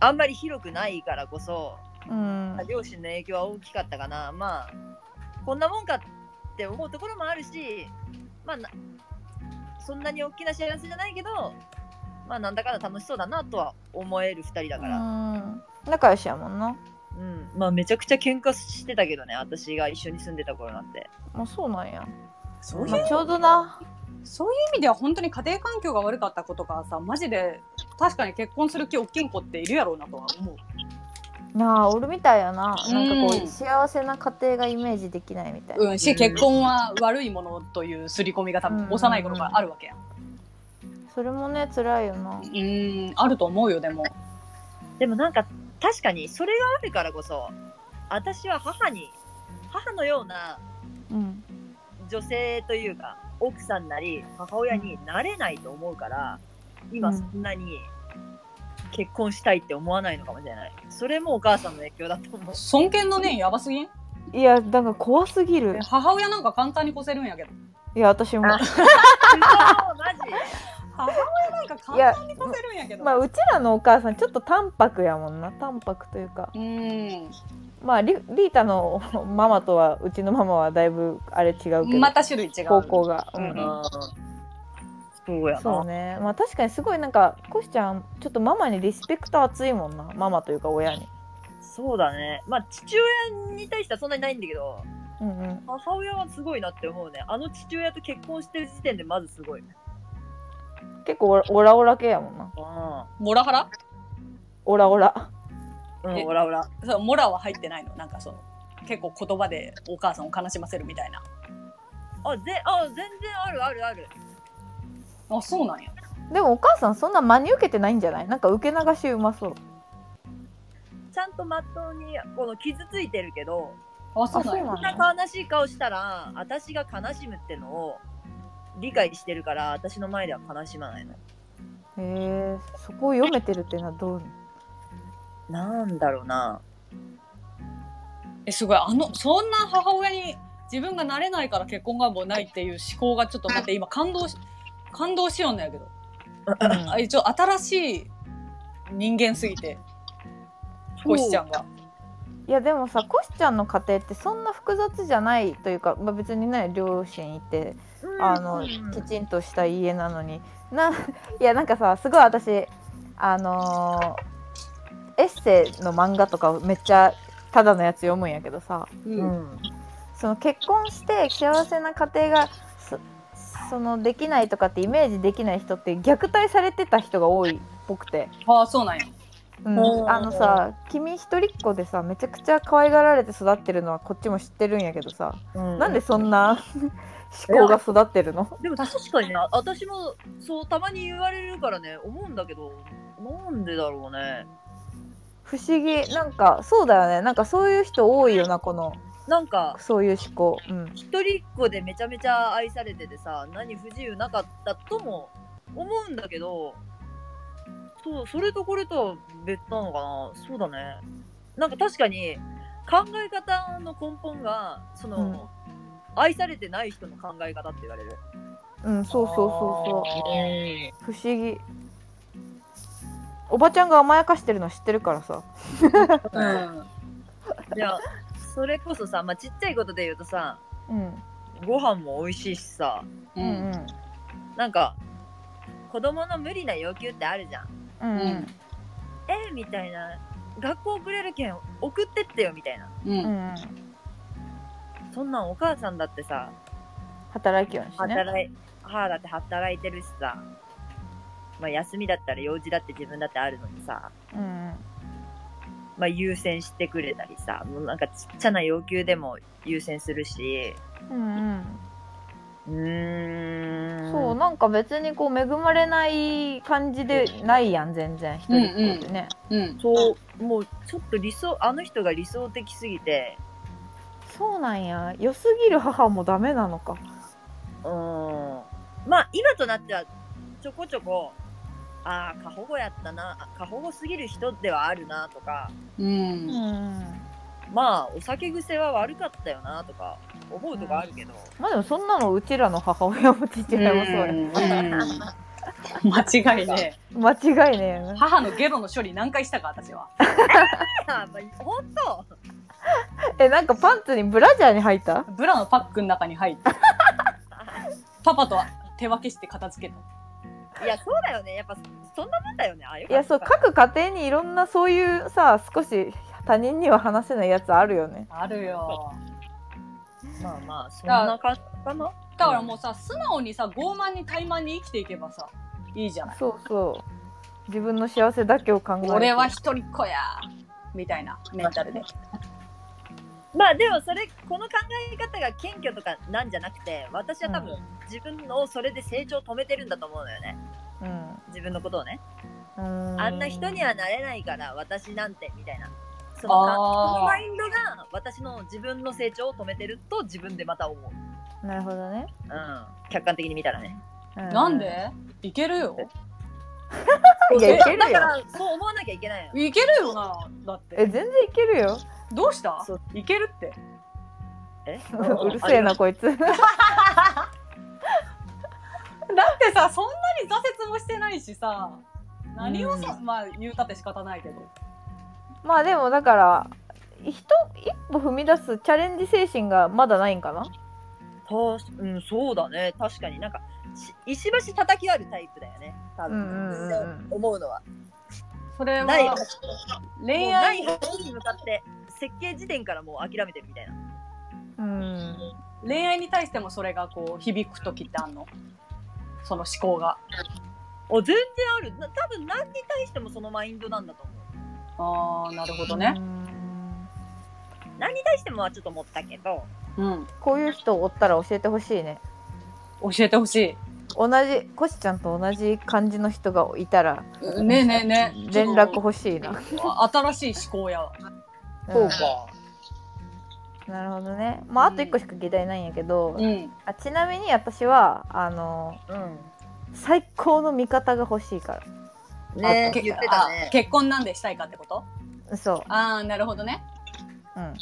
あんまり広くないからこそうん。両親の影響は大きかったかな。まあこんなもんかって思うところもあるしまあなそんなに大きな幸せじゃないけどまあなんだかんだ楽しそうだなとは思える2人だから、うん。仲良しやもんな。うん、まあめちゃくちゃ喧嘩してたけどね私が一緒に住んでた頃なんて。もうそうなんや、そういうまあ、ちょうどな。そういう意味では本当に家庭環境が悪かった子とかさマジで確かに結婚する気大きい子っているやろうなとは思う。なあおるみたいやな、うん。なんかこう幸せな家庭がイメージできないみたいな、うん、し結婚は悪いものという刷り込みが多分うん。幼い頃からあるわけやんそれもね辛いよな。うんあると思うよでも。でもなんか確かにそれがあるからこそ私は母に母のようなうん。女性というか奥さんなり母親になれないと思うから今うんそんなに結婚したいって思わないのかもしれない。それもお母さんの影響だと思う。尊敬の念やばすぎん？いやだから怖すぎる。母親なんか簡単に越せるんやけど。いや私も。マジ？母親なんか簡単に越せるんやけど。まあうちらのお母さんちょっと淡白やもんな。淡白というか。うん。まあリリータの ママとはうちのママはだいぶあれ違うけど、また種類違う。方向が、うん。うん。そうやな。そうね。まあ確かにすごいなんかコシちゃんちょっとママにリスペクト熱いもんな。ママというか親に。そうだね。まあ父親に対してはそんなにないんだけど。うんうん。母親はすごいなって思うね。あの父親と結婚してる時点でまずすごい結構オラオラ系やもんな。あモラハラ？オラオラ。あうんえ？オラオラ。そうモラは入ってないの。なんかその結構言葉でお母さんを悲しませるみたいな。あぜあ全然あるあるある。あそうなんや。でもお母さんそんな真に受けてないんじゃない？なんか受け流しうまそう。ちゃんとまっとうにこの傷ついてるけどあそうなんや。んな悲しい顔したら私が悲しむってのを理解してるから私の前では悲しまないの。へえそこを読めてるっていうのはどうなんだろうな。えすごいあのそんな母親に自分がなれないから結婚願望ないっていう思考がちょっと待って今感動し感動しようんだけど。あ一応新しい人間すぎてコシちゃんがいやでもさコシちゃんの家庭ってそんな複雑じゃないというか、まあ、別にね両親いてあのきちんとした家なのに。な いやなんかさすごい私あのーエッセイの漫画とかめっちゃただのやつ読むんやけどさ。ううん。んその結婚して幸せな家庭がそそのできないとかってイメージできない人って虐待されてた人が多いっぽくて、ああそうなんやうん。あのさ君一人っ子でさめちゃくちゃ可愛がられて育ってるのはこっちも知ってるんやけどさ、うん。なんでそんな 思考が育ってるの？でも確かにねあ私もそうたまに言われるからね思うんだけどなんでだろうね。不思議。なんかそうだよね。なんかそういう人多いよなこのなんかそういう思考、うん、一人っ子でめちゃめちゃ愛されててさ何不自由なかったとも思うんだけど、そう、それとこれとは別なのかな？そうだね。なんか確かに、考え方の根本が、その、うん。愛されてない人の考え方って言われる。うんそうそうそうそう。う不思議。おばちゃんが甘やかしてるの知ってるからさ。うん。いや、それこそさ、まあ、ちっちゃいことで言うとさ、うん。ご飯も美味しいしさ、う。うんんうん。なんか、子供の無理な要求ってあるじゃん。うんうんえーみたいな。学校遅れるけん送ってってよみたいな。う。うんんそんなんお母さんだってさ、働きよんしね働い、母だって働いてるしさ、まあ休みだったら用事だって自分だってあるのにさ、うんまあ優先してくれたりさ、もうなんかちっちゃな要求でも優先するし、うんうん。そうなんか別にこう恵まれない感じでないやん全然。一人っ子でね、うん。そう、もうちょっと理想、あの人が理想的すぎて、そうなんや。良すぎる母もダメなのか。うーん。まあ今となってはちょこちょこ、ああ、過保護やったな、あ過保護すぎる人ではあるなとか、う。うんんまあお酒癖は悪かったよなとか思うとこあるけど、まあでもそんなのうちらの母親も父親もそうや、うん間違いね。間違いね。母のゲロの処理何回したか、私は。本当えなんかパンツにブラジャーに入った？ブラのパックの中に入って、パパと手分けして片付けた。いや、そうだよね。やっぱそんなもんだよね。あよいやそう各家庭にいろんなそういうさ少し他人には話せないやつあるよねあるよ。まあまあ、そんな感じかな。だからもうさ、素直にさ、傲慢に怠慢に生きていけばさ、いいじゃない。そうそう自分の幸せだけを考えて俺は一人っ子やみたいなメンタルで。まあでもそれ、この考え方が謙虚とかなんじゃなくて、私は多分うん自分をそれで成長を止めてるんだと思うのよね。うん自分のことをね。あんな人にはなれないから私なんてみたいな。そののマインドが私の自分の成長を止めてると自分でまた思う。なるほどね、うん。客観的に見たらね。うなんで？いけるよ。いやいけるよだからそう思わなきゃいけないの。いけるよな。だって。え全然いけるよどうした？そういけるって。え？うるせえなこいつ だってさ、そんなに挫折もしてないしさ、何をさ、うまあ言うたって仕方ないけど。まあでもだから人一歩踏み出すチャレンジ精神がまだないんかな？たしうん、そうだね。確かになんか、し石橋叩き割るタイプだよね。多分。うんうんうんうん思うのは。それないは、恋愛、方に向かって、設計時点からもう諦めてるみたいな。うん恋愛に対してもそれがこう響く時ってあんの？その思考が。お全然ある。な多分何に対してもそのマインドなんだと思う。ああ、なるほどねう。ん何に対してもはちょっと思ったけど、うん。こういう人おったら教えてほしいね教えてほし同じコシちゃんと同じ感じの人がいたらい。ねえねえねえ。連絡欲しいなあ新しい思考やわ。うんなるほどねまああと1個しか議題ないんやけど、うん。あちなみに私はあのうん。最高の味方が欲しいかね言ってたあね。結婚なんでしたいかってこと？らそああ、なるほどね。ううん。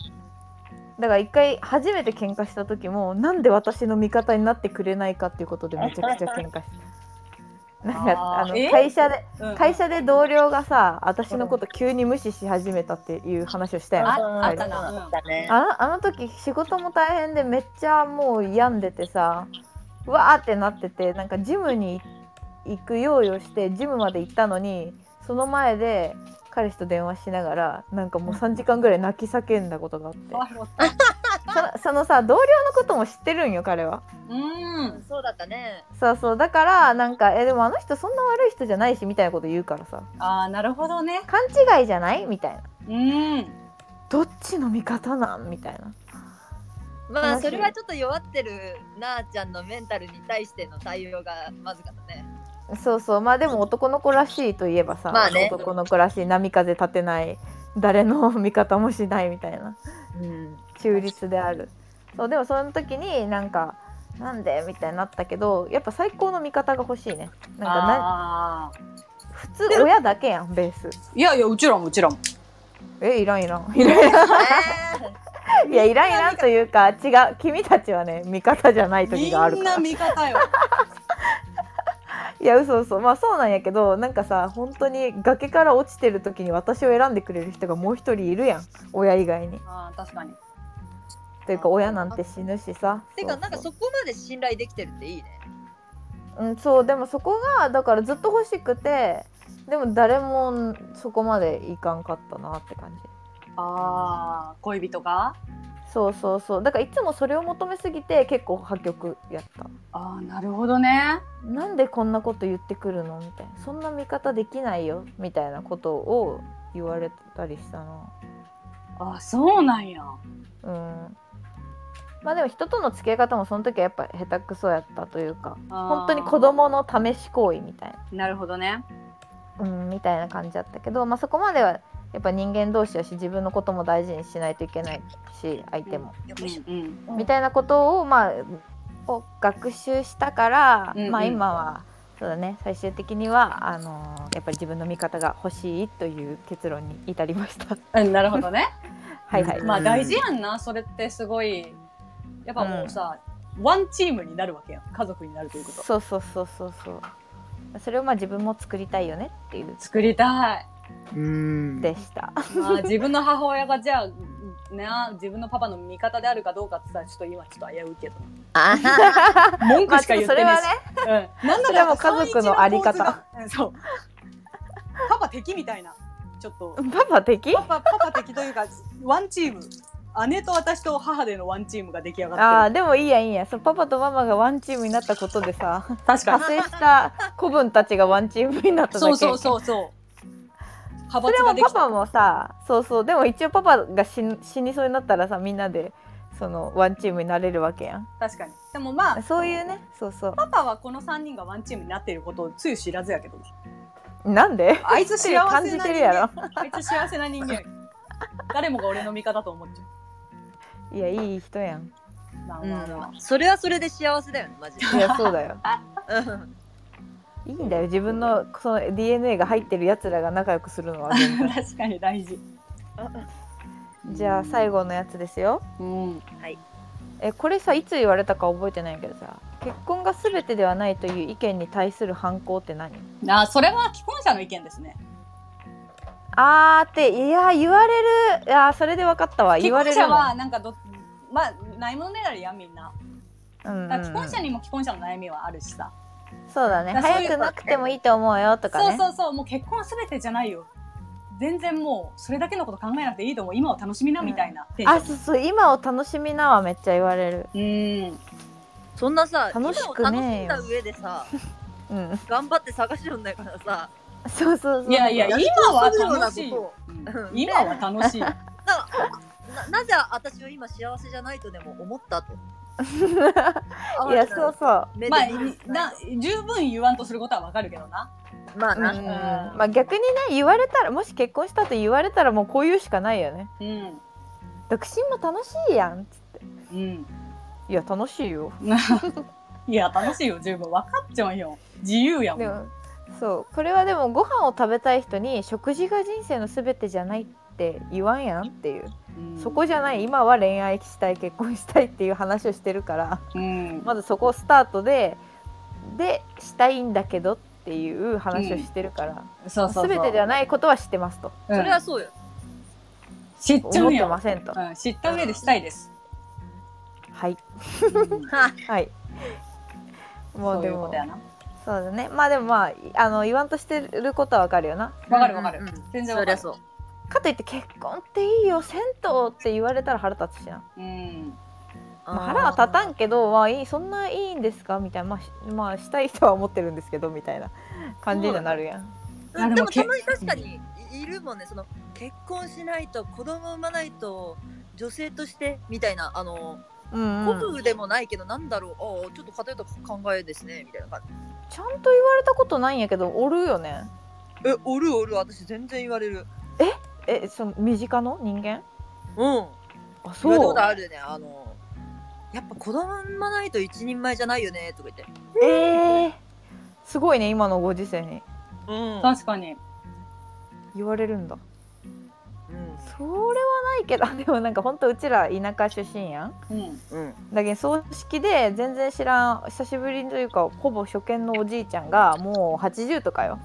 だから一回初めて喧嘩した時もなんで私の味方になってくれないかっていうことでめちゃくちゃ喧嘩した。なんかあの会社でうん会社で同僚がさ私のこと急に無視し始めたっていう話をしたよねああったな。あったね。あのあの時仕事も大変でめっちゃもう病んでてさうわーってなっててなんかジムに行く用意をしてジムまで行ったのにその前で彼氏と電話しながらなんかもう3時間ぐらい泣き叫んだことがあってそのさ同僚のことも知ってるんよ彼はうん。そうだったね。そうそうだからなんかえでもあの人そんな悪い人じゃないしみたいなこと言うからさああ、なるほどね。勘違いじゃない？みたいなうん。どっちの味方なん？みたいなまあ、話それはちょっと弱ってるなあちゃんのメンタルに対しての対応がまずかったね。そうそう。まあでも男の子らしいといえばさ、まあね。男の子らしい波風立てない誰の味方もしないみたいな。うん。中立である。そうでもその時になんかなんでみたいになったけどやっぱ最高の味方が欲しいね。なんかなあ普通親だけやんベース。ーいやいやうちらもうちらもえいらんいらん。いらんいらんいやいらんいらんというか違う。君たちはね味方じゃない時みんながあるから。味方よいや嘘嘘。まあそうなんやけどなんかさ本当に崖から落ちてる時に私を選んでくれる人がもう一人いるやん。親以外に。あー確かに。というか親なんて死ぬしさ。てかなんかそこまで信頼できてるっていいね。そううんそう。でもそこがだからずっと欲しくてでも誰もそこまでいかんかったなって感じ。ああ恋人が？そうそうそう。だからいつもそれを求めすぎて結構破局やった。ああなるほどね。なんでこんなこと言ってくるのみたいな。そんな見方できないよみたいなことを言われたりしたな。あーそうなんや。うん。まあでも人との付き合い方もその時はやっぱ下手くそやったというか本当に子供の試し行為みたいな。るほどね。な、うん、みたいな感じだったけど、まあ、そこまではやっぱ人間同士だし自分のことも大事にしないといけないし相手も、うんうんみたいなことをまあを学習したから、うんうん。まあ今はそうだね。最終的にはあのーやっぱり自分の味方が欲しいという結論に至りました。うんなるほどね。はいはい、まあ大事やんな。それってすごいやっぱもうさ、ワンチームになるわけやん。家族になるということ。そうそうそうそうそう。それをまあ自分も作りたいよねっていう。作りたい。うんでした。まあ自分の母親がじゃあね自分のパパの味方であるかどうかって言ったらちょっと今ちょっと危ういけど。あ文句しか言ってないし、それはね。うん、なんなそれはもう家族のあり方。う。んそう。パパ敵みたいな。ちょっと。パパ的パパパパ敵というかワンチーム。姉と私と母でのワンチームが出来上がああってでもいいやいいや。そうパパとママがワンチームになったことでさる確かに。派生した子分たちがワンチームになっただけ。そうそうそうそう派それ閥ができた。もパパもさそうそうでも一応パパが死ん死にそうになったらさみんなでそのワンチームになれるわけやん。確かに。でもまあそういうねそうそう。パパはこの3人がワンチームになっていることをつゆ知らずやけどなんで？あいつ幸せな人間。感じてるやろ。あいつ幸せな人間。誰もが俺の味方と思っちゃいやいい人やん。うまあまあまあ、それはそれで幸せだよねマジで。いやそうだよ。うんいいんだよ。自分のその DNA が入ってるやつらが仲良くするのは。確かに大事。じゃあ最後のやつですよ。うん。えこれさいつ言われたか覚えてないけどさ。結婚が全てではないという意見に対する反抗って何？あそれは既婚者の意見ですね。あーっていや言われる。いやそれで分かったわ。既言われるもん婚者はなんかどまあないものねだりやんみんな。うんうん既婚者にも既婚者の悩みはあるしさ、そうだね。だういう早くなくてもいいと思うよとかね。そうそうそう。もう結婚は全てじゃないよ。全然もうそれだけのこと考えなくていいと思う。今を楽しみなみたいな。テンションあそうそう。今を楽しみなはめっちゃ言われる。うん。そんなさ楽しく今を楽ねえよしんだ上でさうん。頑張って探しよんだからさ。そうそうそう。いやいや今は楽しい。うん。今は楽しい。なななぜ私は今幸せじゃないとでも思ったと いやそうそう。まあな十分言わんとすることはわかるけどな。うん。まあな、まあ逆にね言われたらもし結婚したと言われたらもうこう言うしかないよね。うん。独身も楽しいやんつって。うん。いや楽しいよ。いや楽しいよ。十分分かっちゃうよ。自由やもん。そう。これはでもご飯を食べたい人に食事が人生の全てじゃないって言わんやんっていう、うんそこじゃない今は恋愛したい結婚したいっていう話をしてるからうん。まずそこスタートででしたいんだけどっていう話をしてるから、そうそうそう。全てではないことは知ってますと。うん。それはそうよ。知っちゃ思ってうよませんと、うん、知った上でしたいです、はい。うん。ははい。もそううでもいうことやな。そうだね。まあでもまああの言わんとしてることはわかるよな。わかるわかる、うんうん。全然わかる。そりゃそうかといって結婚っていいよ銭湯って言われたら腹立つしな、うん。まあ、腹は立たんけど、まあ、いいそんないいんですかみたいな、まあし、まあしたい人は思ってるんですけどみたいな感じにはなるやん。あでもけでもたまに確かにいいるもんね。その結婚しないと子供産まないと女性としてみたいなあのうん、古うん、風でもないけどなんだろう。ああちょっと偏った考えですねみたいな感じ。ちゃんと言われたことないんやけどおるよね。えおるおる。私全然言われる。え？その身近の？人間？うん。あ言われたそうことあるね。あのやっぱ子供産まないと一人前じゃないよねとか言って。えー、すごいね今のご時世に。うん。確かに。言われるんだ。うん。それはないけど でもなんかほんとうちら田舎出身やん。うん。うん。だけど葬式で全然知らん久しぶりというかほぼ初見のおじいちゃんがもう80とかよ。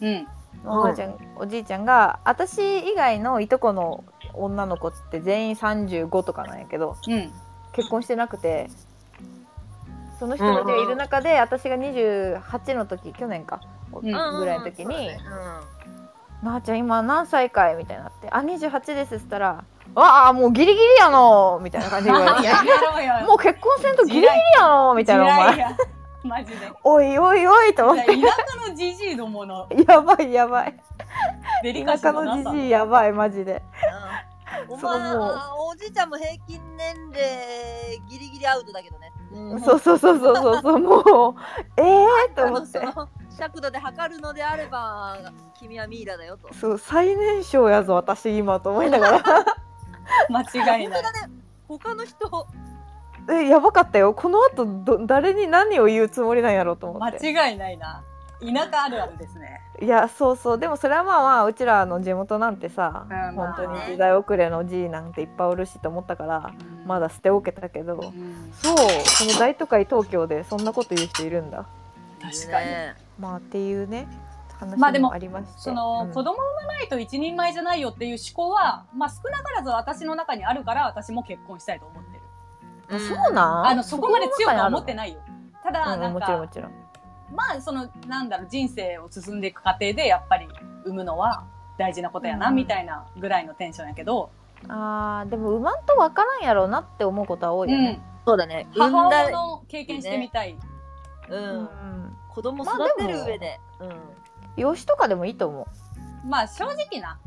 うん。おばあちゃん、おじいちゃんが私以外のいとこの女の子って全員35とかなんやけどうん。結婚してなくてその人たちがいる中で、私が28の時去年か、ん。ぐらいの時にうん「なあちゃん今何歳かい?」みたいになって「あ28です」っつったら「わあもうギリギリやの」みたいな感じで言われて。もう結婚せんとギリギリやのみたいなお前 マジで。おいおいおいと思っ田て舎のじじいどもの。やばいやばい。デリカ田舎シーのじじいやばいマジで。おそうもう。前あおじいちゃんも平均年齢ギリギリアウトだけどね。そうそうそうそうそうそう。もうええー、と思って。尺度で測るのであれば君はミイラだよと。そう最年少やぞ私今と思いながら。間違いない。他の人えやばかったよ。この後ど誰に何を言うつもりなんやろうと思って。間違いないな。田舎あるあるですね。いやそうそう。でもそれはまあまあうちらの地元なんてさ、うん本当に時代遅れのじいなんていっぱいおるしと思ったからまだ捨ておけたけど、うん。そう。この大都会東京でそんなこと言う人いるんだ。確かに。ねまあっていうね話まあでももありまして、その、うん。子供産まないと一人前じゃないよっていう思考は、まあ少なからず私の中にあるから私も結婚したいと思ってる。あそうなん？あの、そこまで強くは思っていないよ。ただ、うんなんもちろんもか、ちろんまあその、なんだろう、人生を進んでいく過程でやっぱり産むのは大事なことやな、うんみたいなぐらいのテンションやけど、あーでも産まんとわからんやろうなって思うことは多いよね、そうだね。母親の経験してみたい。ううんん。子供まあ育てる上で。うん。養子とかでもいいと思うまあ正直な。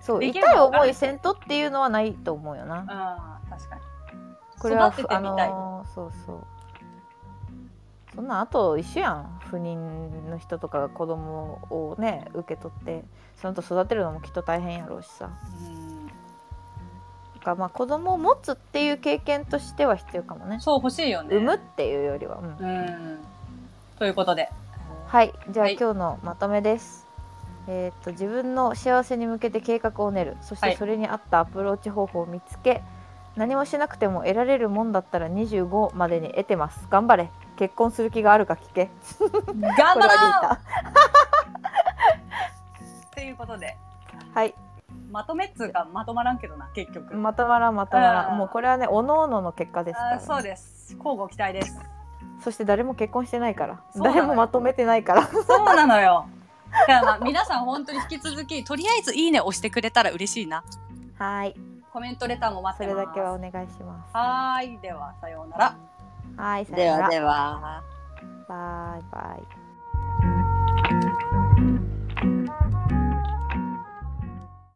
そう痛い思いせんとっていうのはないと思うよなうん、確かに。これは育ててあみたい。のーそうそう。そんなんあと一緒やん。不妊の人とかが子供をね受け取って。その後育てるのもきっと大変やろうしさ。うん。だからまあ子供を持つっていう経験としては必要かもね。そう欲しいよね。産むっていうよりは、うん。うん。ということで。はい。じゃあ、はい。今日のまとめです。えーっと自分の幸せに向けて計画を練る。そしはい。てそれに合ったアプローチ方法を見つけ、何もしなくても得られるもんだったら25までに得てます。頑張れ。結婚する気があるか聞け。頑張ろう！はっていうことで、はい。まとめっつうかまとまらんけどな、結局。まとまらんまとまらうん。んもうこれはねおのおのの結果ですから、ね、そうです。交互期待です。そして誰も結婚してないから。誰もまとめてないから。そうなのよ。だからまあ皆さん本当に引き続き、とりあえずいいね押してくれたら嬉しいな。はいコメントレターも待そってます。れだけはお願いしまはーい。では、さようなら。すはいさよならではでは。バイバイ